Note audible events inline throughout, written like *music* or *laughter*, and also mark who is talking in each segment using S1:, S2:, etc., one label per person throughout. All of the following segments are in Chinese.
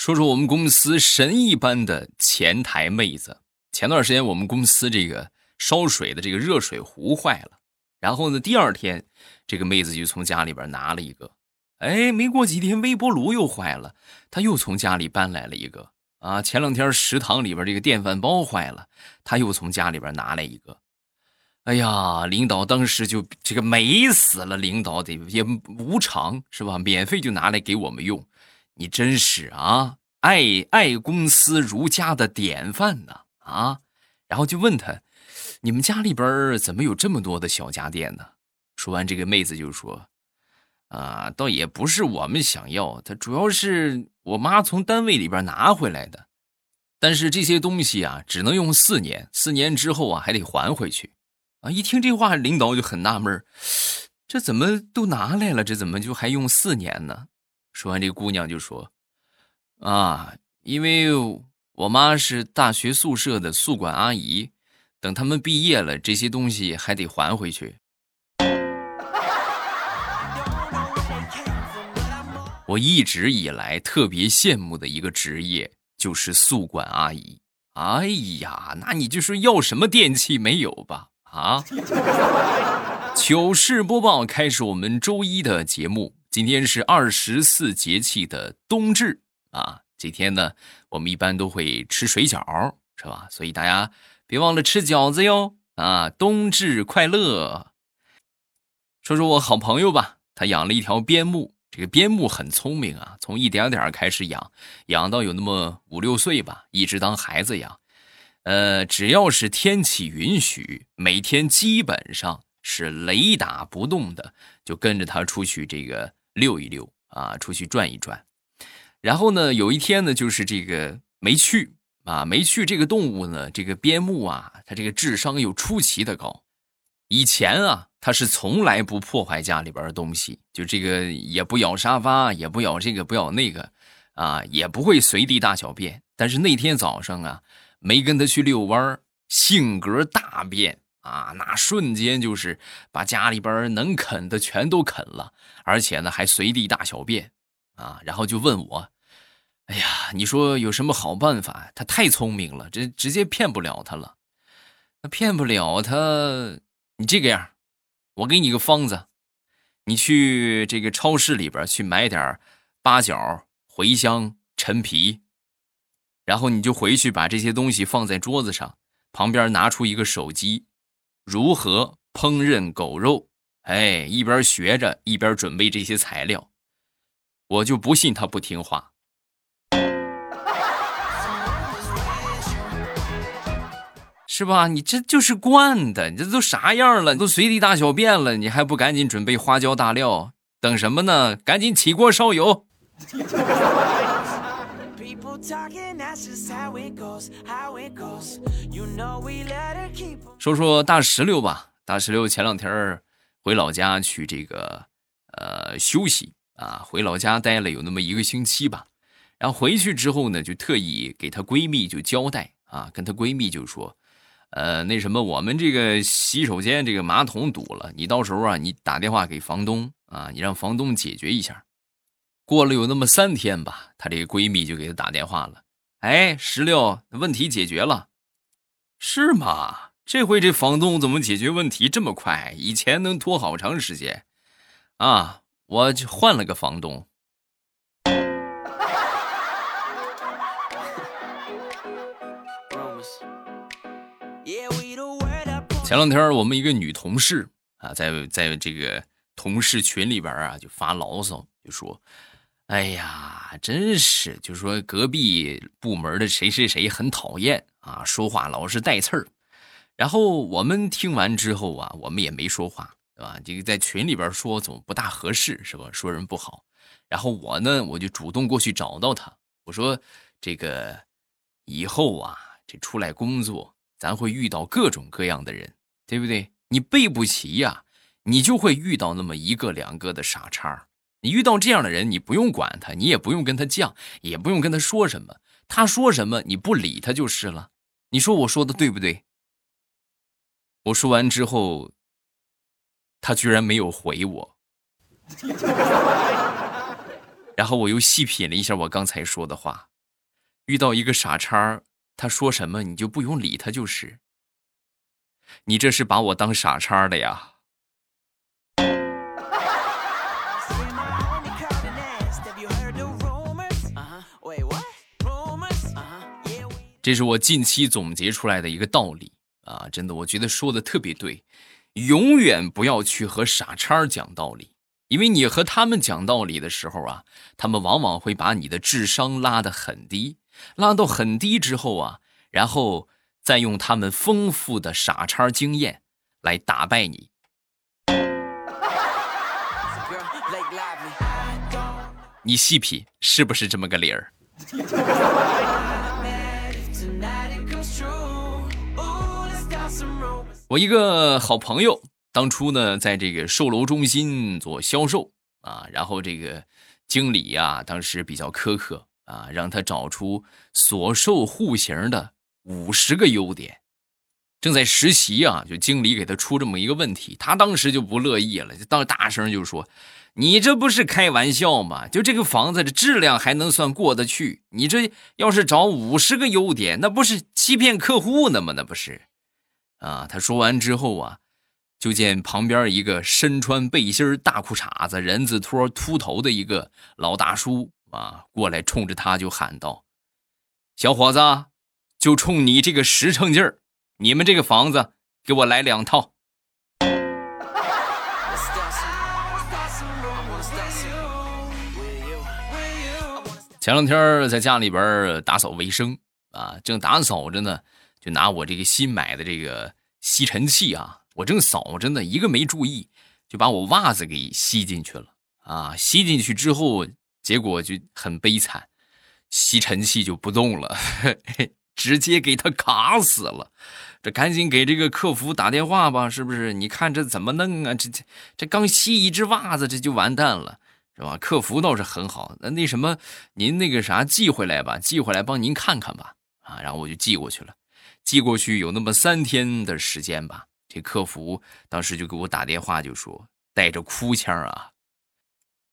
S1: 说说我们公司神一般的前台妹子。前段时间我们公司这个烧水的这个热水壶坏了，然后呢，第二天这个妹子就从家里边拿了一个。哎，没过几天微波炉又坏了，她又从家里搬来了一个。啊，前两天食堂里边这个电饭煲坏了，她又从家里边拿来一个。哎呀，领导当时就这个美死了，领导得也无偿是吧？免费就拿来给我们用。你真是啊，爱爱公司如家的典范呢啊！然后就问他，你们家里边怎么有这么多的小家电呢？说完，这个妹子就说：“啊，倒也不是我们想要，它主要是我妈从单位里边拿回来的。但是这些东西啊，只能用四年，四年之后啊，还得还回去。啊，一听这话，领导就很纳闷这怎么都拿来了，这怎么就还用四年呢？”说完，这姑娘就说：“啊，因为我妈是大学宿舍的宿管阿姨，等他们毕业了，这些东西还得还回去。”我一直以来特别羡慕的一个职业就是宿管阿姨。哎呀，那你就说要什么电器没有吧？啊！*laughs* 糗事播报开始，我们周一的节目。今天是二十四节气的冬至啊，这天呢，我们一般都会吃水饺，是吧？所以大家别忘了吃饺子哟啊！冬至快乐！说说我好朋友吧，他养了一条边牧，这个边牧很聪明啊，从一点点开始养，养到有那么五六岁吧，一直当孩子养。呃，只要是天气允许，每天基本上是雷打不动的，就跟着他出去这个。溜一溜啊，出去转一转，然后呢，有一天呢，就是这个没去啊，没去这个动物呢，这个边牧啊，它这个智商又出奇的高。以前啊，它是从来不破坏家里边的东西，就这个也不咬沙发，也不咬这个，不咬那个，啊，也不会随地大小便。但是那天早上啊，没跟它去遛弯性格大变。啊，那瞬间就是把家里边能啃的全都啃了，而且呢还随地大小便，啊，然后就问我，哎呀，你说有什么好办法？他太聪明了，这直接骗不了他了。那骗不了他，你这个样，我给你个方子，你去这个超市里边去买点八角、茴香、陈皮，然后你就回去把这些东西放在桌子上，旁边拿出一个手机。如何烹饪狗肉？哎，一边学着，一边准备这些材料。我就不信他不听话，是吧？你这就是惯的，你这都啥样了？你都随地大小便了，你还不赶紧准备花椒大料？等什么呢？赶紧起锅烧油！说说大石榴吧，大石榴前两天回老家去这个呃休息啊，回老家待了有那么一个星期吧。然后回去之后呢，就特意给她闺蜜就交代啊，跟她闺蜜就说，呃，那什么，我们这个洗手间这个马桶堵了，你到时候啊，你打电话给房东啊，你让房东解决一下。过了有那么三天吧，她这个闺蜜就给她打电话了。哎，石榴，问题解决了，是吗？这回这房东怎么解决问题这么快？以前能拖好长时间啊！我就换了个房东。前两天我们一个女同事啊，在在这个同事群里边啊，就发牢骚，就说。哎呀，真是，就说隔壁部门的谁谁谁很讨厌啊，说话老是带刺儿。然后我们听完之后啊，我们也没说话，对吧？这个在群里边说总不大合适，是吧？说人不好。然后我呢，我就主动过去找到他，我说：“这个以后啊，这出来工作，咱会遇到各种各样的人，对不对？你背不齐呀，你就会遇到那么一个两个的傻叉。”你遇到这样的人，你不用管他，你也不用跟他犟，也不用跟他说什么，他说什么你不理他就是了。你说我说的对不对？我说完之后，他居然没有回我，*laughs* 然后我又细品了一下我刚才说的话，遇到一个傻叉，他说什么你就不用理他就是。你这是把我当傻叉的呀？这是我近期总结出来的一个道理啊！真的，我觉得说的特别对，永远不要去和傻叉讲道理，因为你和他们讲道理的时候啊，他们往往会把你的智商拉得很低，拉到很低之后啊，然后再用他们丰富的傻叉经验来打败你。*laughs* 你细品，是不是这么个理儿？*laughs* 我一个好朋友，当初呢，在这个售楼中心做销售啊，然后这个经理呀，当时比较苛刻啊，让他找出所售户型的五十个优点。正在实习啊，就经理给他出这么一个问题，他当时就不乐意了，就当大声就说：“你这不是开玩笑吗？就这个房子的质量还能算过得去？你这要是找五十个优点，那不是欺骗客户呢吗？那不是。”啊！他说完之后啊，就见旁边一个身穿背心大裤衩子、人字拖、秃头的一个老大叔啊，过来冲着他就喊道：“小伙子，就冲你这个实诚劲儿，你们这个房子给我来两套。”前两天在家里边打扫卫生啊，正打扫着呢。就拿我这个新买的这个吸尘器啊，我正扫着呢，一个没注意，就把我袜子给吸进去了啊！吸进去之后，结果就很悲惨，吸尘器就不动了，*laughs* 直接给它卡死了。这赶紧给这个客服打电话吧，是不是？你看这怎么弄啊？这这这刚吸一只袜子，这就完蛋了，是吧？客服倒是很好，那那什么，您那个啥寄回来吧，寄回来帮您看看吧，啊，然后我就寄过去了。寄过去有那么三天的时间吧，这客服当时就给我打电话，就说带着哭腔啊：“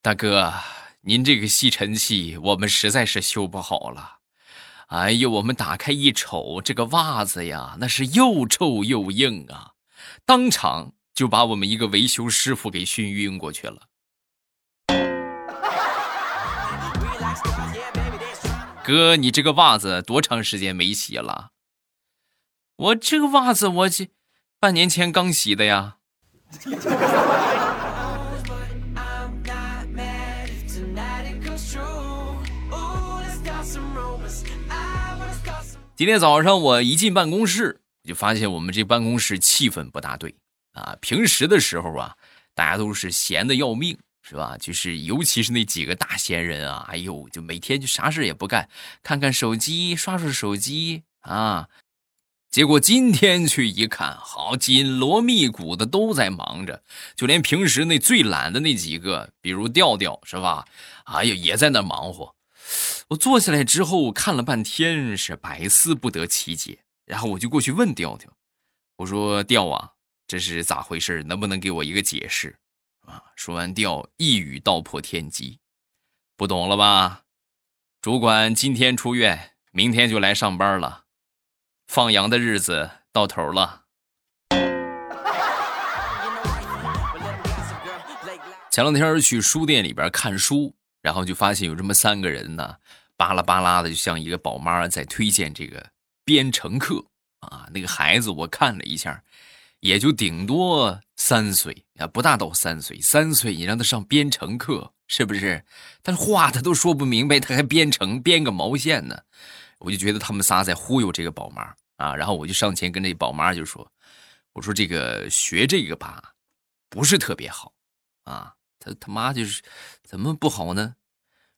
S1: 大哥，您这个吸尘器我们实在是修不好了。哎呦，我们打开一瞅，这个袜子呀，那是又臭又硬啊，当场就把我们一个维修师傅给熏晕过去了。”哥，你这个袜子多长时间没洗了？我这个袜子，我这半年前刚洗的呀。今天早上我一进办公室，就发现我们这办公室气氛不大对啊。平时的时候啊，大家都是闲的要命，是吧？就是尤其是那几个大闲人啊，哎呦，就每天就啥事也不干，看看手机，刷刷手机啊。结果今天去一看，好紧锣密鼓的都在忙着，就连平时那最懒的那几个，比如调调，是吧？哎呀，也在那忙活。我坐下来之后看了半天，是百思不得其解。然后我就过去问调调，我说：“调啊，这是咋回事？能不能给我一个解释？”啊！说完，调一语道破天机，不懂了吧？主管今天出院，明天就来上班了。放羊的日子到头了。前两天去书店里边看书，然后就发现有这么三个人呢，巴拉巴拉的，就像一个宝妈在推荐这个编程课啊。那个孩子我看了一下，也就顶多三岁啊，不大到三岁。三岁你让他上编程课，是不是？但是话他都说不明白，他还编程编个毛线呢？我就觉得他们仨在忽悠这个宝妈啊，然后我就上前跟这宝妈就说：“我说这个学这个吧，不是特别好啊。他他妈就是怎么不好呢？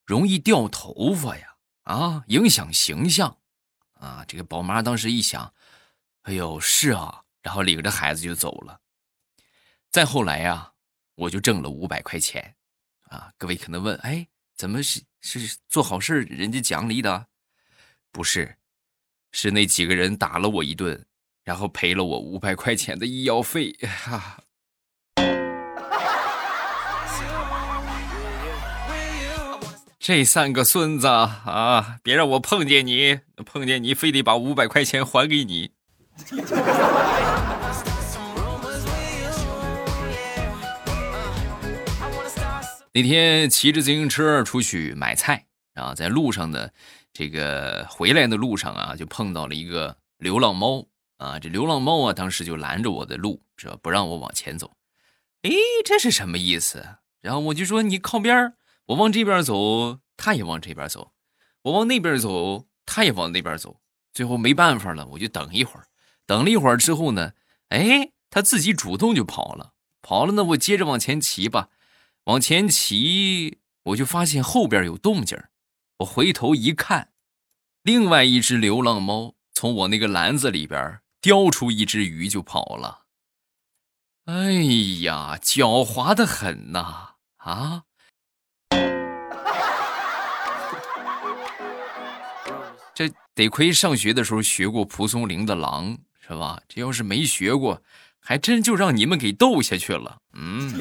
S1: 容易掉头发呀，啊，影响形象啊。”这个宝妈当时一想，哎呦，是啊，然后领着孩子就走了。再后来呀，我就挣了五百块钱啊。各位可能问，哎，怎么是是做好事人家奖励的？不是，是那几个人打了我一顿，然后赔了我五百块钱的医药费。哈，*laughs* 这三个孙子啊，别让我碰见你，碰见你非得把五百块钱还给你。那天骑着自行车出去买菜啊，在路上呢，这个回来的路上啊，就碰到了一个流浪猫啊。这流浪猫啊，当时就拦着我的路，是吧？不让我往前走。哎，这是什么意思？然后我就说你靠边我往这边走，他也往这边走；我往那边走，他也往那边走。最后没办法了，我就等一会儿。等了一会儿之后呢，哎，他自己主动就跑了。跑了呢，我接着往前骑吧。往前骑，我就发现后边有动静我回头一看，另外一只流浪猫从我那个篮子里边叼出一只鱼就跑了。哎呀，狡猾的很呐！啊，*laughs* 这得亏上学的时候学过蒲松龄的《狼》，是吧？这要是没学过，还真就让你们给逗下去了。嗯。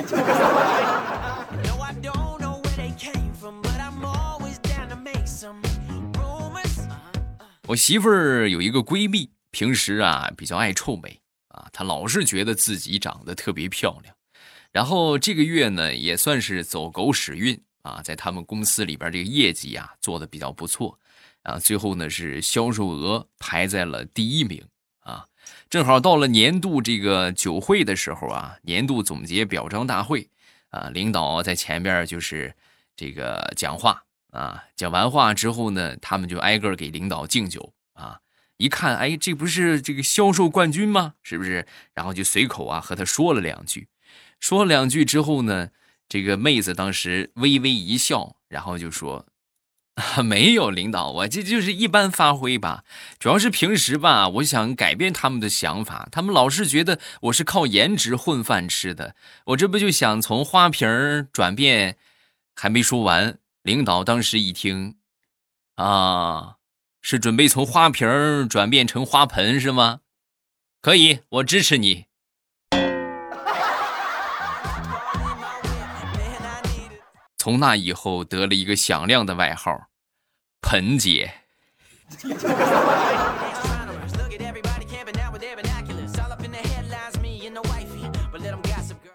S1: 我媳妇儿有一个闺蜜，平时啊比较爱臭美啊，她老是觉得自己长得特别漂亮。然后这个月呢也算是走狗屎运啊，在他们公司里边这个业绩啊做的比较不错啊，最后呢是销售额排在了第一名啊。正好到了年度这个酒会的时候啊，年度总结表彰大会啊，领导在前边就是这个讲话。啊，讲完话之后呢，他们就挨个给领导敬酒啊。一看，哎，这不是这个销售冠军吗？是不是？然后就随口啊和他说了两句，说了两句之后呢，这个妹子当时微微一笑，然后就说：“ *laughs* 没有，领导，我这就是一般发挥吧。主要是平时吧，我想改变他们的想法，他们老是觉得我是靠颜值混饭吃的，我这不就想从花瓶转变？还没说完。”领导当时一听，啊，是准备从花瓶转变成花盆是吗？可以，我支持你。从那以后得了一个响亮的外号——盆姐。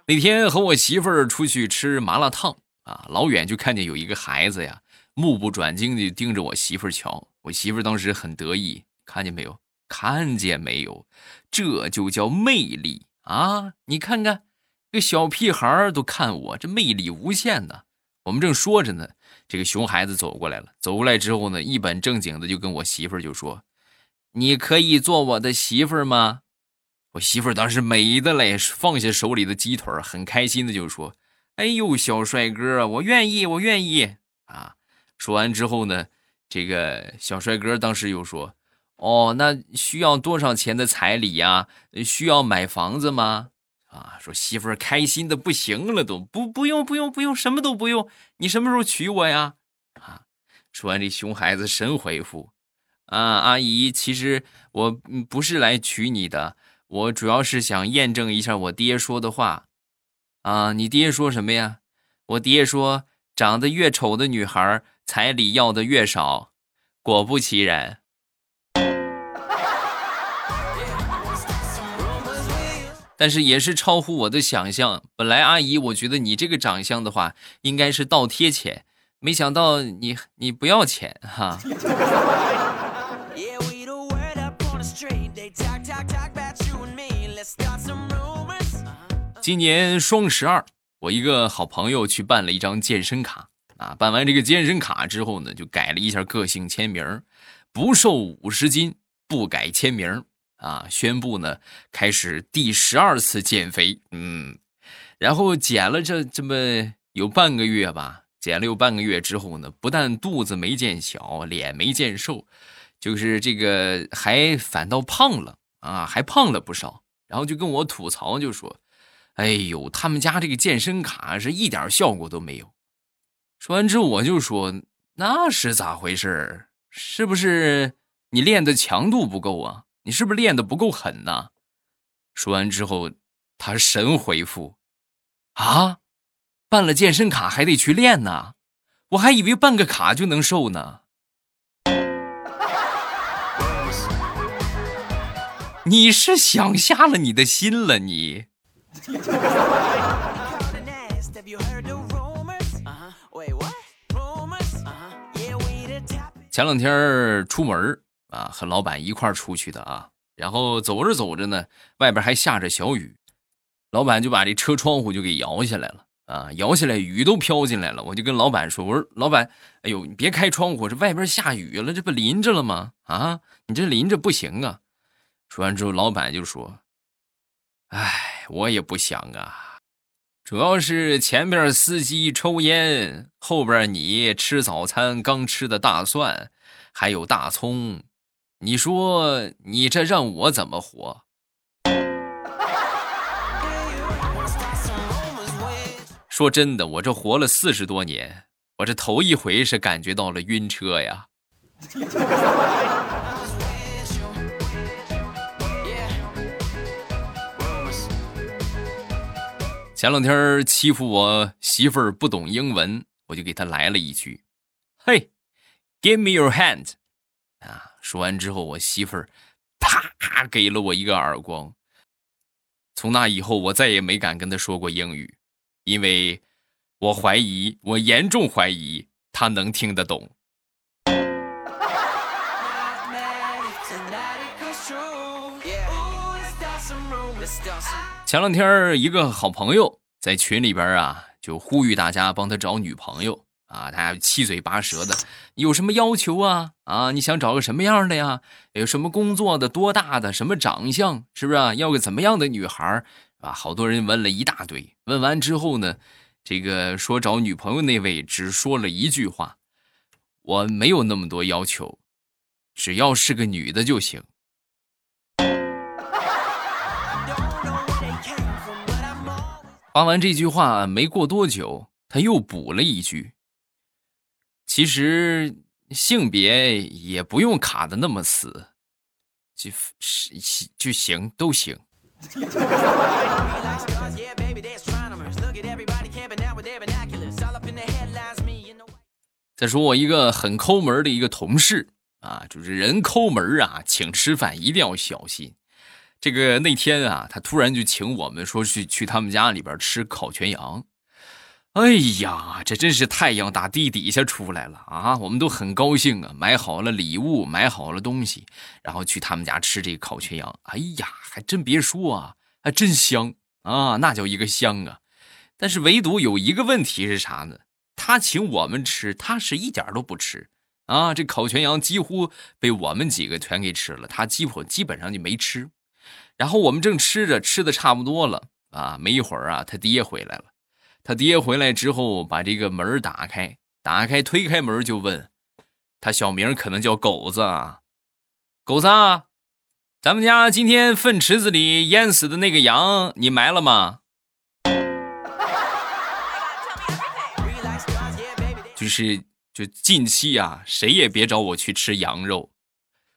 S1: 那天和我媳妇儿出去吃麻辣烫。啊，老远就看见有一个孩子呀，目不转睛地盯着我媳妇儿瞧。我媳妇儿当时很得意，看见没有？看见没有？这就叫魅力啊！你看看，这小屁孩儿都看我，这魅力无限呢。我们正说着呢，这个熊孩子走过来了。走过来之后呢，一本正经的就跟我媳妇儿就说：“你可以做我的媳妇儿吗？”我媳妇儿当时美的嘞，放下手里的鸡腿，很开心的就说。哎呦，小帅哥，我愿意，我愿意啊！说完之后呢，这个小帅哥当时又说：“哦，那需要多少钱的彩礼呀？需要买房子吗？”啊，说媳妇儿开心的不行了，都不不用不用不用，什么都不用，你什么时候娶我呀？啊！说完，这熊孩子神回复：“啊，阿姨，其实我不是来娶你的，我主要是想验证一下我爹说的话。”啊，你爹说什么呀？我爹说，长得越丑的女孩，彩礼要的越少。果不其然，*laughs* 但是也是超乎我的想象。本来阿姨，我觉得你这个长相的话，应该是倒贴钱，没想到你你不要钱哈。*laughs* 今年双十二，我一个好朋友去办了一张健身卡啊。办完这个健身卡之后呢，就改了一下个性签名，不瘦五十斤，不改签名啊。宣布呢，开始第十二次减肥。嗯，然后减了这这么有半个月吧，减了有半个月之后呢，不但肚子没见小，脸没见瘦，就是这个还反倒胖了啊，还胖了不少。然后就跟我吐槽，就说。哎呦，他们家这个健身卡是一点效果都没有。说完之后，我就说：“那是咋回事？是不是你练的强度不够啊？你是不是练的不够狠呢？”说完之后，他神回复：“啊，办了健身卡还得去练呢？我还以为办个卡就能瘦呢。*laughs* 你是想瞎了你的心了，你。*laughs* 前两天出门啊，和老板一块出去的啊，然后走着走着呢，外边还下着小雨，老板就把这车窗户就给摇下来了啊，摇下来雨都飘进来了，我就跟老板说：“我说老板，哎呦，你别开窗户，这外边下雨了，这不淋着了吗？啊，你这淋着不行啊。”说完之后，老板就说：“哎，我也不想啊。”主要是前边司机抽烟，后边你吃早餐刚吃的大蒜，还有大葱，你说你这让我怎么活？*laughs* 说真的，我这活了四十多年，我这头一回是感觉到了晕车呀。*laughs* 前两天欺负我媳妇儿不懂英文，我就给她来了一句：“嘿，Give me your hand。”啊，说完之后，我媳妇儿啪给了我一个耳光。从那以后，我再也没敢跟她说过英语，因为我怀疑，我严重怀疑她能听得懂。前两天，一个好朋友在群里边啊，就呼吁大家帮他找女朋友啊。他七嘴八舌的，有什么要求啊？啊，你想找个什么样的呀？有什么工作的？多大的？什么长相？是不是啊要个怎么样的女孩？啊，好多人问了一大堆。问完之后呢，这个说找女朋友那位只说了一句话：“我没有那么多要求，只要是个女的就行。”发完这句话没过多久，他又补了一句：“其实性别也不用卡的那么死，就是就行都行。”再说我一个很抠门的一个同事啊，就是人抠门啊，请吃饭一定要小心。这个那天啊，他突然就请我们说去去他们家里边吃烤全羊。哎呀，这真是太阳打地底下出来了啊！我们都很高兴啊，买好了礼物，买好了东西，然后去他们家吃这个烤全羊。哎呀，还真别说啊，还真香啊，那叫一个香啊！但是唯独有一个问题是啥呢？他请我们吃，他是一点都不吃啊。这烤全羊几乎被我们几个全给吃了，他基本基本上就没吃。然后我们正吃着，吃的差不多了啊，没一会儿啊，他爹回来了。他爹回来之后，把这个门打开，打开推开门就问：“他小名可能叫狗子啊，狗子啊，咱们家今天粪池子里淹死的那个羊，你埋了吗？” *laughs* 就是就近期啊，谁也别找我去吃羊肉，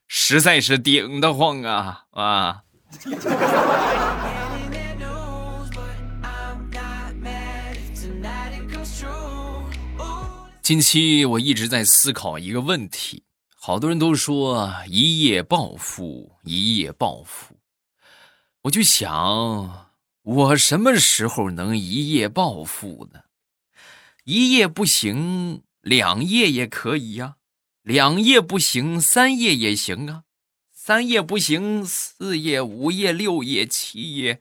S1: 实在是顶得慌啊啊！*laughs* 近期我一直在思考一个问题，好多人都说一夜暴富，一夜暴富，我就想，我什么时候能一夜暴富呢？一夜不行，两夜也可以呀；两夜不行，三夜也行啊。三夜不行，四夜、五夜、六夜、七夜，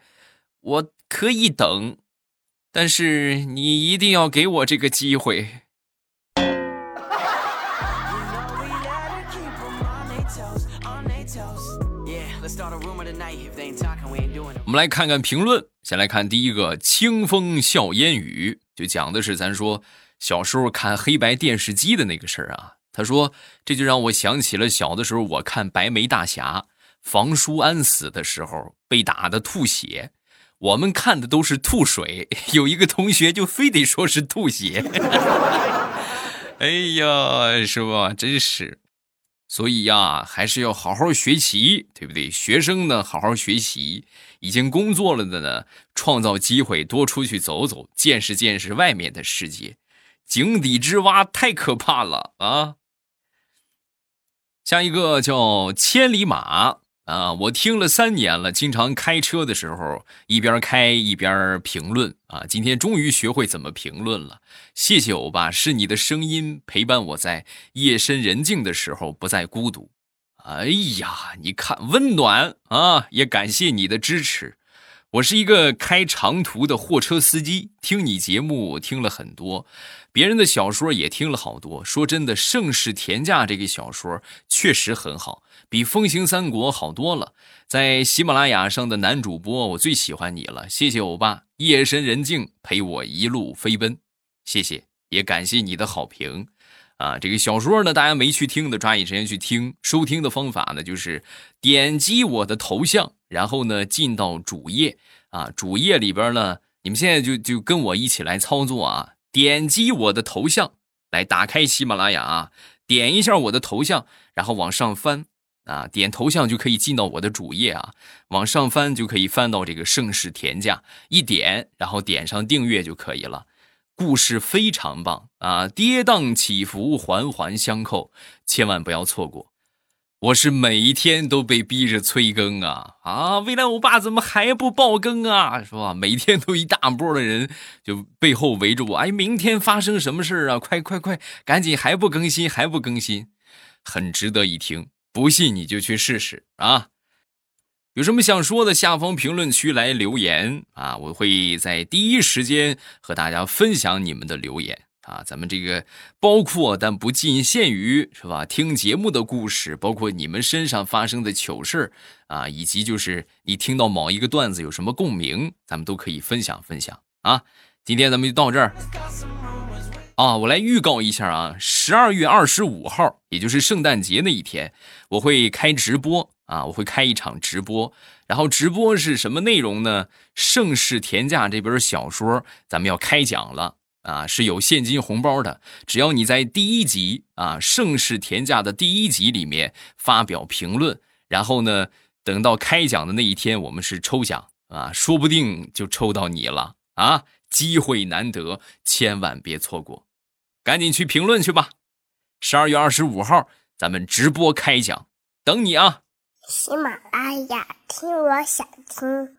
S1: 我可以等，但是你一定要给我这个机会。我们来看看评论，先来看第一个“清风笑烟雨”，就讲的是咱说小时候看黑白电视机的那个事儿啊。他说：“这就让我想起了小的时候，我看《白眉大侠》，房叔安死的时候被打的吐血，我们看的都是吐水，*laughs* 有一个同学就非得说是吐血。*laughs* 哎呀，是吧？真是，所以呀，还是要好好学习，对不对？学生呢，好好学习；已经工作了的呢，创造机会，多出去走走，见识见识外面的世界。”井底之蛙太可怕了啊！下一个叫千里马啊，我听了三年了，经常开车的时候一边开一边评论啊。今天终于学会怎么评论了，谢谢欧巴，是你的声音陪伴我在夜深人静的时候不再孤独。哎呀，你看温暖啊，也感谢你的支持。我是一个开长途的货车司机，听你节目听了很多，别人的小说也听了好多。说真的，《盛世田价》这个小说确实很好，比《风行三国》好多了。在喜马拉雅上的男主播，我最喜欢你了，谢谢欧巴。夜深人静陪我一路飞奔，谢谢，也感谢你的好评。啊，这个小说呢，大家没去听的，抓紧时间去听。收听的方法呢，就是点击我的头像，然后呢进到主页。啊，主页里边呢，你们现在就就跟我一起来操作啊。点击我的头像，来打开喜马拉雅啊，点一下我的头像，然后往上翻啊，点头像就可以进到我的主页啊。往上翻就可以翻到这个盛世田价，一点，然后点上订阅就可以了。故事非常棒啊，跌宕起伏，环环相扣，千万不要错过。我是每一天都被逼着催更啊啊！未来欧巴怎么还不爆更啊？是吧？每天都一大波的人就背后围着我，哎，明天发生什么事啊？快快快，赶紧还不更新还不更新，很值得一听。不信你就去试试啊！有什么想说的，下方评论区来留言啊！我会在第一时间和大家分享你们的留言啊！咱们这个包括但不仅限于是吧？听节目的故事，包括你们身上发生的糗事啊，以及就是你听到某一个段子有什么共鸣，咱们都可以分享分享啊！今天咱们就到这儿啊！我来预告一下啊，十二月二十五号，也就是圣诞节那一天，我会开直播。啊，我会开一场直播，然后直播是什么内容呢？《盛世田价》这本小说咱们要开讲了啊，是有现金红包的。只要你在第一集啊，《盛世田价》的第一集里面发表评论，然后呢，等到开讲的那一天，我们是抽奖啊，说不定就抽到你了啊！机会难得，千万别错过，赶紧去评论去吧。十二月二十五号，咱们直播开讲，等你啊！
S2: 喜马拉雅，听我想听。